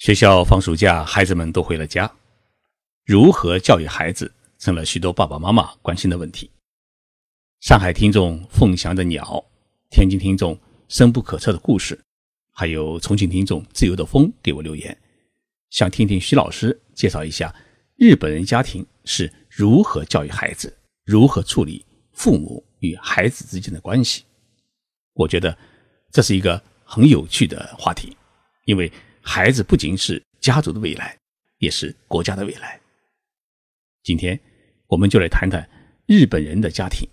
学校放暑假，孩子们都回了家，如何教育孩子成了许多爸爸妈妈关心的问题。上海听众凤翔的鸟，天津听众深不可测的故事，还有重庆听众自由的风给我留言，想听听徐老师介绍一下日本人家庭是如何教育孩子，如何处理父母与孩子之间的关系。我觉得这是一个很有趣的话题，因为。孩子不仅是家族的未来，也是国家的未来。今天，我们就来谈谈日本人的家庭，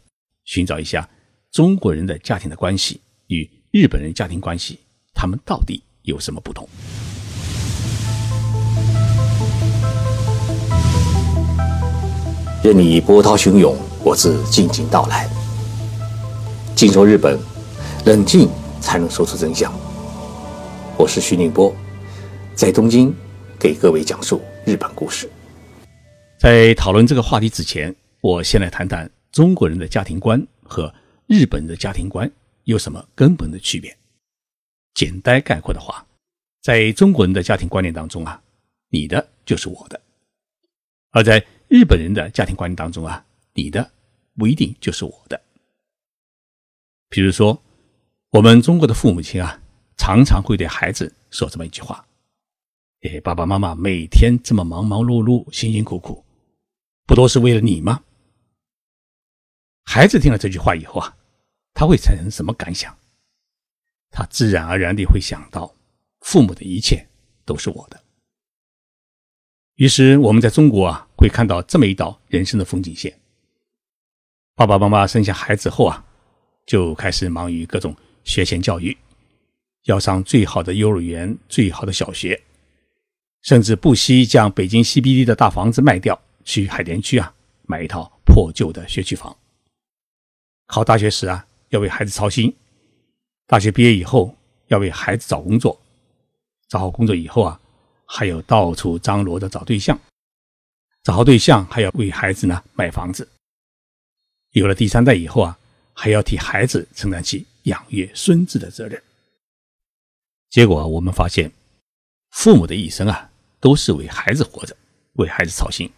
寻找一下中国人的家庭的关系与日本人家庭关系，他们到底有什么不同？任你波涛汹涌，我自静静到来。静说日本，冷静才能说出真相。我是徐宁波。在东京，给各位讲述日本故事。在讨论这个话题之前，我先来谈谈中国人的家庭观和日本人的家庭观有什么根本的区别。简单概括的话，在中国人的家庭观念当中啊，你的就是我的；而在日本人的家庭观念当中啊，你的不一定就是我的。比如说，我们中国的父母亲啊，常常会对孩子说这么一句话。哎，爸爸妈妈每天这么忙忙碌碌、辛辛苦苦，不都是为了你吗？孩子听了这句话以后啊，他会产生什么感想？他自然而然地会想到，父母的一切都是我的。于是我们在中国啊，会看到这么一道人生的风景线：爸爸妈妈生下孩子后啊，就开始忙于各种学前教育，要上最好的幼儿园、最好的小学。甚至不惜将北京 CBD 的大房子卖掉，去海淀区啊买一套破旧的学区房。考大学时啊要为孩子操心，大学毕业以后要为孩子找工作，找好工作以后啊还有到处张罗着找对象，找好对象还要为孩子呢买房子。有了第三代以后啊还要替孩子承担起养育孙子的责任。结果我们发现。父母的一生啊，都是为孩子活着，为孩子操心，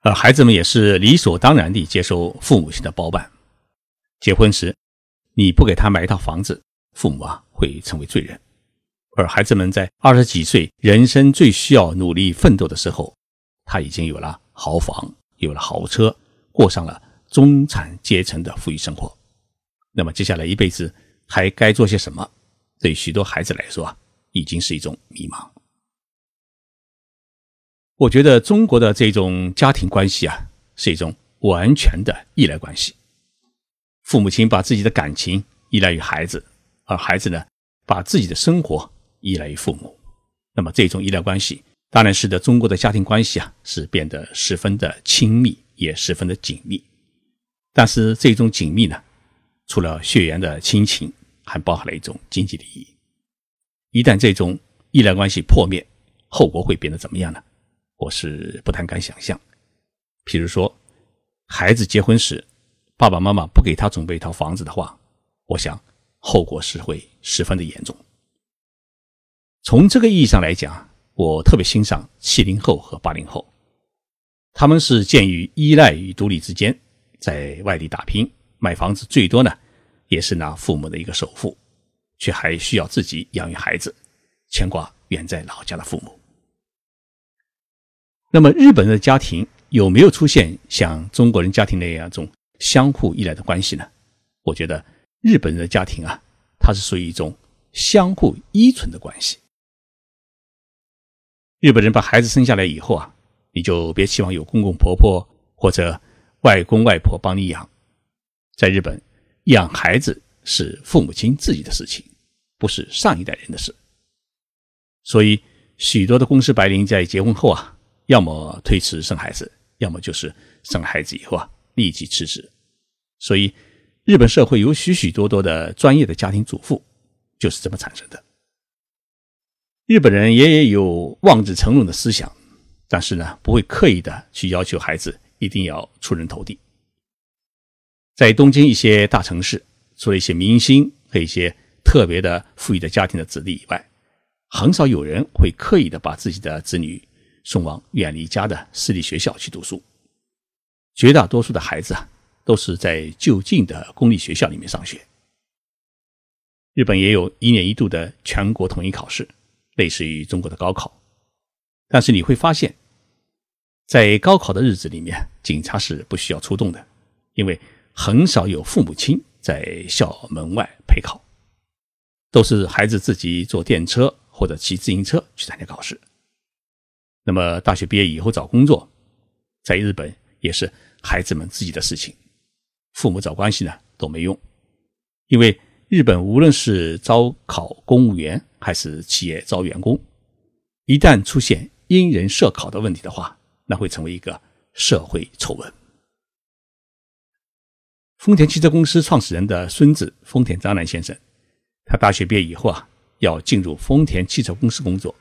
而孩子们也是理所当然地接受父母亲的包办。结婚时，你不给他买一套房子，父母啊会成为罪人；而孩子们在二十几岁，人生最需要努力奋斗的时候，他已经有了豪房，有了豪车，过上了中产阶层的富裕生活。那么接下来一辈子还该做些什么？对许多孩子来说啊。已经是一种迷茫。我觉得中国的这种家庭关系啊，是一种完全的依赖关系。父母亲把自己的感情依赖于孩子，而孩子呢，把自己的生活依赖于父母。那么这种依赖关系，当然使得中国的家庭关系啊，是变得十分的亲密，也十分的紧密。但是这种紧密呢，除了血缘的亲情，还包含了一种经济利益。一旦这种依赖关系破灭，后果会变得怎么样呢？我是不太敢想象。譬如说，孩子结婚时，爸爸妈妈不给他准备一套房子的话，我想后果是会十分的严重。从这个意义上来讲，我特别欣赏七零后和八零后，他们是介于依赖与独立之间，在外地打拼，买房子最多呢，也是拿父母的一个首付。却还需要自己养育孩子，牵挂远在老家的父母。那么，日本人的家庭有没有出现像中国人家庭那样一种相互依赖的关系呢？我觉得日本人的家庭啊，它是属于一种相互依存的关系。日本人把孩子生下来以后啊，你就别期望有公公婆婆或者外公外婆帮你养。在日本，养孩子。是父母亲自己的事情，不是上一代人的事。所以，许多的公司白领在结婚后啊，要么推迟生孩子，要么就是生了孩子以后啊立即辞职。所以，日本社会有许许多多的专业的家庭主妇，就是这么产生的。日本人也有望子成龙的思想，但是呢，不会刻意的去要求孩子一定要出人头地。在东京一些大城市。除了一些明星和一些特别的富裕的家庭的子弟以外，很少有人会刻意的把自己的子女送往远离家的私立学校去读书。绝大多数的孩子啊，都是在就近的公立学校里面上学。日本也有一年一度的全国统一考试，类似于中国的高考。但是你会发现，在高考的日子里面，警察是不需要出动的，因为很少有父母亲在校门外陪考，都是孩子自己坐电车或者骑自行车去参加考试。那么大学毕业以后找工作，在日本也是孩子们自己的事情，父母找关系呢都没用，因为日本无论是招考公务员还是企业招员工，一旦出现因人设考的问题的话，那会成为一个社会丑闻。丰田汽车公司创始人的孙子丰田章男先生，他大学毕业以后啊，要进入丰田汽车公司工作，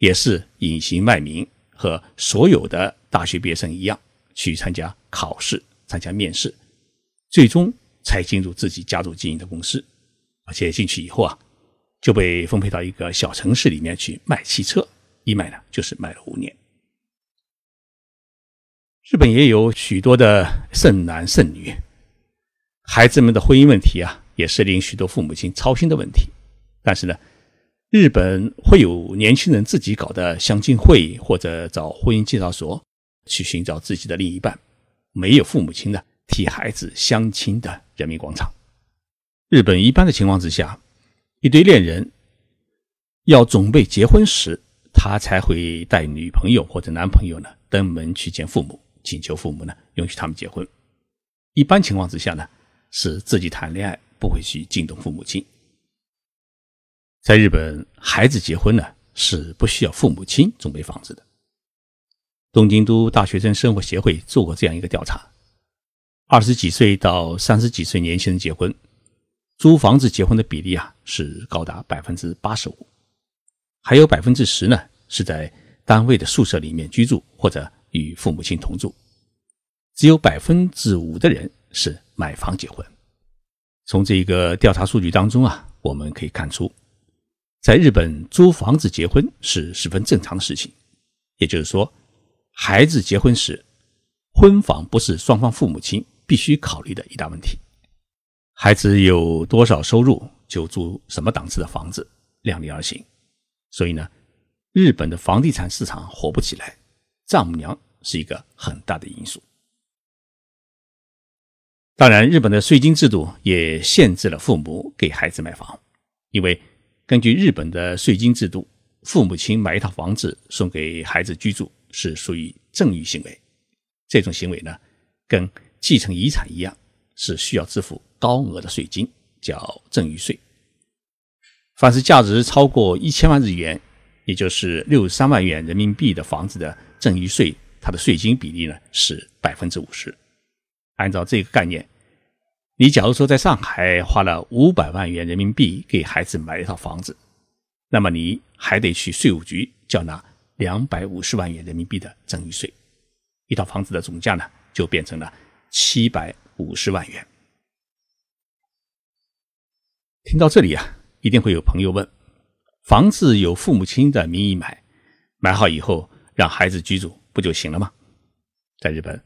也是隐姓卖名，和所有的大学毕业生一样，去参加考试、参加面试，最终才进入自己家族经营的公司。而且进去以后啊，就被分配到一个小城市里面去卖汽车，一卖呢就是卖了五年。日本也有许多的剩男剩女。孩子们的婚姻问题啊，也是令许多父母亲操心的问题。但是呢，日本会有年轻人自己搞的相亲会，或者找婚姻介绍所去寻找自己的另一半，没有父母亲呢替孩子相亲的人民广场。日本一般的情况之下，一对恋人要准备结婚时，他才会带女朋友或者男朋友呢登门去见父母，请求父母呢允许他们结婚。一般情况之下呢。是自己谈恋爱，不会去惊动父母亲。在日本，孩子结婚呢是不需要父母亲准备房子的。东京都大学生生活协会做过这样一个调查：二十几岁到三十几岁年轻人结婚，租房子结婚的比例啊是高达百分之八十五，还有百分之十呢是在单位的宿舍里面居住或者与父母亲同住，只有百分之五的人是。买房结婚，从这个调查数据当中啊，我们可以看出，在日本租房子结婚是十分正常的事情。也就是说，孩子结婚时，婚房不是双方父母亲必须考虑的一大问题。孩子有多少收入，就租什么档次的房子，量力而行。所以呢，日本的房地产市场火不起来，丈母娘是一个很大的因素。当然，日本的税金制度也限制了父母给孩子买房，因为根据日本的税金制度，父母亲买一套房子送给孩子居住是属于赠与行为。这种行为呢，跟继承遗产一样，是需要支付高额的税金，叫赠与税。凡是价值超过一千万日元，也就是六十三万元人民币的房子的赠与税，它的税金比例呢是百分之五十。按照这个概念，你假如说在上海花了五百万元人民币给孩子买一套房子，那么你还得去税务局缴纳两百五十万元人民币的赠与税，一套房子的总价呢就变成了七百五十万元。听到这里啊，一定会有朋友问：房子有父母亲的名义买，买好以后让孩子居住不就行了吗？在日本，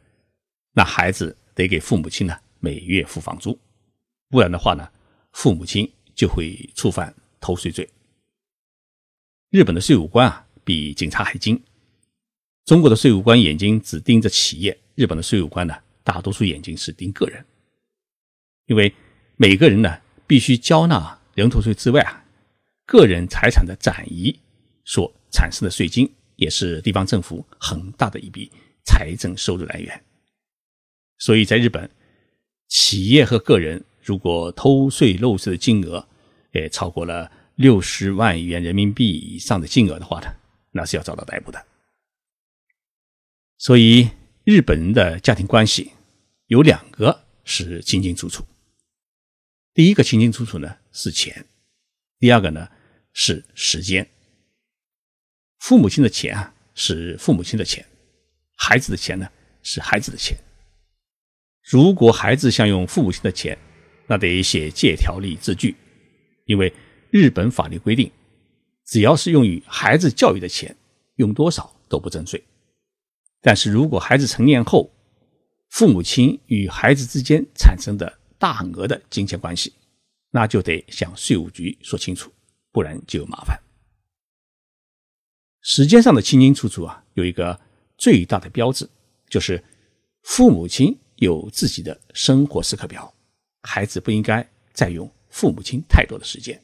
那孩子。得给父母亲呢每月付房租，不然的话呢，父母亲就会触犯偷税罪。日本的税务官啊比警察还精，中国的税务官眼睛只盯着企业，日本的税务官呢大多数眼睛是盯个人，因为每个人呢必须交纳人头税之外啊，个人财产的转移所产生的税金，也是地方政府很大的一笔财政收入来源。所以在日本，企业和个人如果偷税漏税的金额，诶超过了六十万元人民币以上的金额的话呢，那是要遭到逮捕的。所以日本人的家庭关系有两个是清清楚楚。第一个清清楚楚呢是钱，第二个呢是时间。父母亲的钱啊是父母亲的钱，孩子的钱呢是孩子的钱。如果孩子想用父母亲的钱，那得写借条例字据，因为日本法律规定，只要是用于孩子教育的钱，用多少都不征税。但是如果孩子成年后，父母亲与孩子之间产生的大额的金钱关系，那就得向税务局说清楚，不然就有麻烦。时间上的清清楚楚啊，有一个最大的标志，就是父母亲有自己的生活时刻表，孩子不应该占用父母亲太多的时间。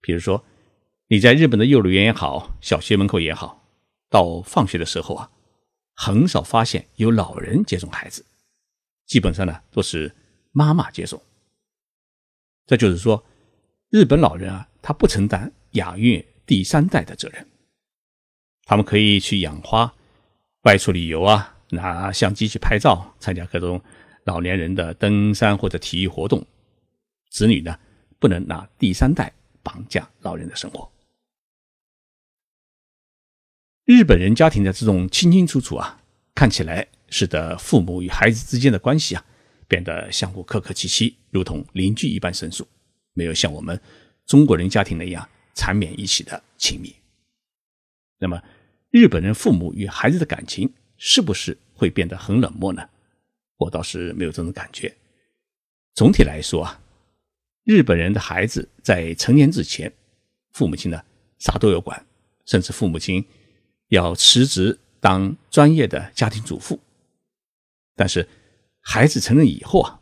比如说，你在日本的幼儿园也好，小学门口也好，到放学的时候啊。很少发现有老人接送孩子，基本上呢都是妈妈接送。这就是说，日本老人啊，他不承担养育第三代的责任。他们可以去养花、外出旅游啊，拿相机去拍照，参加各种老年人的登山或者体育活动。子女呢，不能拿第三代绑架老人的生活。日本人家庭的这种清清楚楚啊，看起来使得父母与孩子之间的关系啊，变得相互客客气气，如同邻居一般生疏，没有像我们中国人家庭那样缠绵一起的亲密。那么，日本人父母与孩子的感情是不是会变得很冷漠呢？我倒是没有这种感觉。总体来说啊，日本人的孩子在成年之前，父母亲呢啥都有管，甚至父母亲。要辞职当专业的家庭主妇，但是孩子成人以后啊，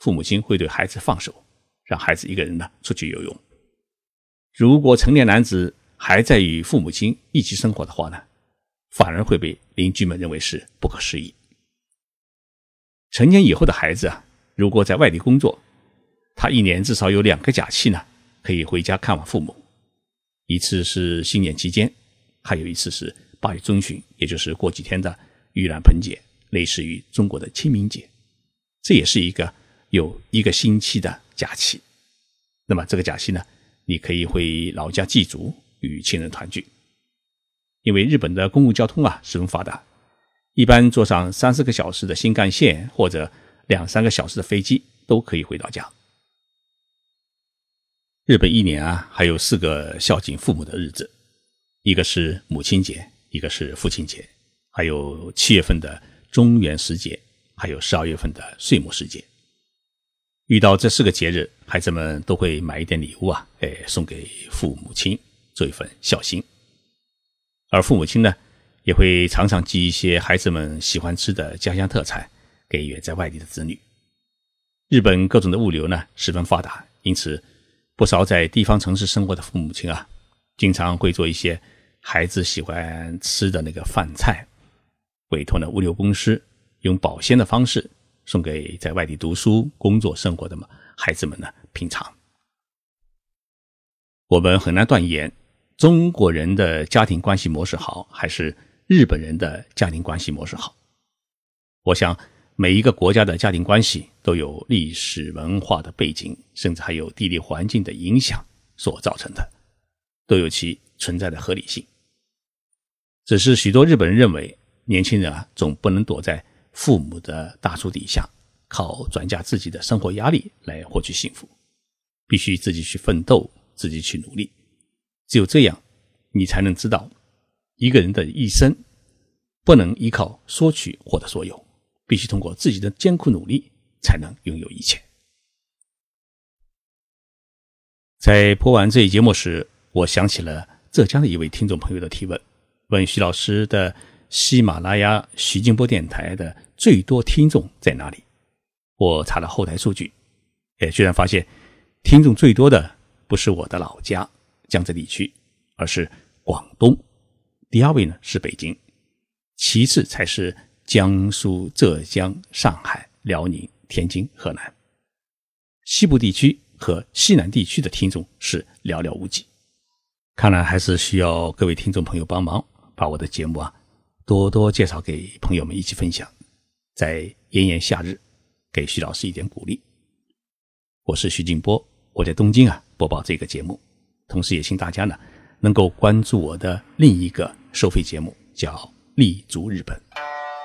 父母亲会对孩子放手，让孩子一个人呢出去游泳。如果成年男子还在与父母亲一起生活的话呢，反而会被邻居们认为是不可思议。成年以后的孩子啊，如果在外地工作，他一年至少有两个假期呢，可以回家看望父母，一次是新年期间。还有一次是八月中旬，也就是过几天的盂兰盆节，类似于中国的清明节，这也是一个有一个星期的假期。那么这个假期呢，你可以回老家祭祖，与亲人团聚。因为日本的公共交通啊十分发达，一般坐上三四个小时的新干线或者两三个小时的飞机都可以回到家。日本一年啊还有四个孝敬父母的日子。一个是母亲节，一个是父亲节，还有七月份的中元时节，还有十二月份的岁末时节。遇到这四个节日，孩子们都会买一点礼物啊，哎，送给父母亲做一份孝心。而父母亲呢，也会常常寄一些孩子们喜欢吃的家乡特产给远在外地的子女。日本各种的物流呢十分发达，因此不少在地方城市生活的父母亲啊，经常会做一些。孩子喜欢吃的那个饭菜，委托呢物流公司用保鲜的方式送给在外地读书、工作、生活的嘛孩子们呢品尝。我们很难断言中国人的家庭关系模式好，还是日本人的家庭关系模式好。我想每一个国家的家庭关系都有历史文化的背景，甚至还有地理环境的影响所造成的，都有其存在的合理性。只是许多日本人认为，年轻人啊，总不能躲在父母的大树底下，靠转嫁自己的生活压力来获取幸福，必须自己去奋斗，自己去努力。只有这样，你才能知道，一个人的一生不能依靠索取获得所有，必须通过自己的艰苦努力才能拥有一切。在播完这一节目时，我想起了浙江的一位听众朋友的提问。问徐老师的喜马拉雅徐静波电台的最多听众在哪里？我查了后台数据，哎居然发现听众最多的不是我的老家江浙地区，而是广东。第二位呢是北京，其次才是江苏、浙江、上海、辽宁、天津、河南。西部地区和西南地区的听众是寥寥无几。看来还是需要各位听众朋友帮忙。把我的节目啊，多多介绍给朋友们一起分享，在炎炎夏日，给徐老师一点鼓励。我是徐静波，我在东京啊播报这个节目，同时也请大家呢能够关注我的另一个收费节目，叫《立足日本》，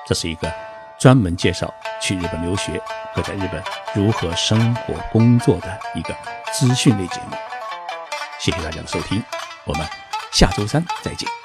这是一个专门介绍去日本留学和在日本如何生活工作的一个资讯类节目。谢谢大家的收听。我们下周三再见。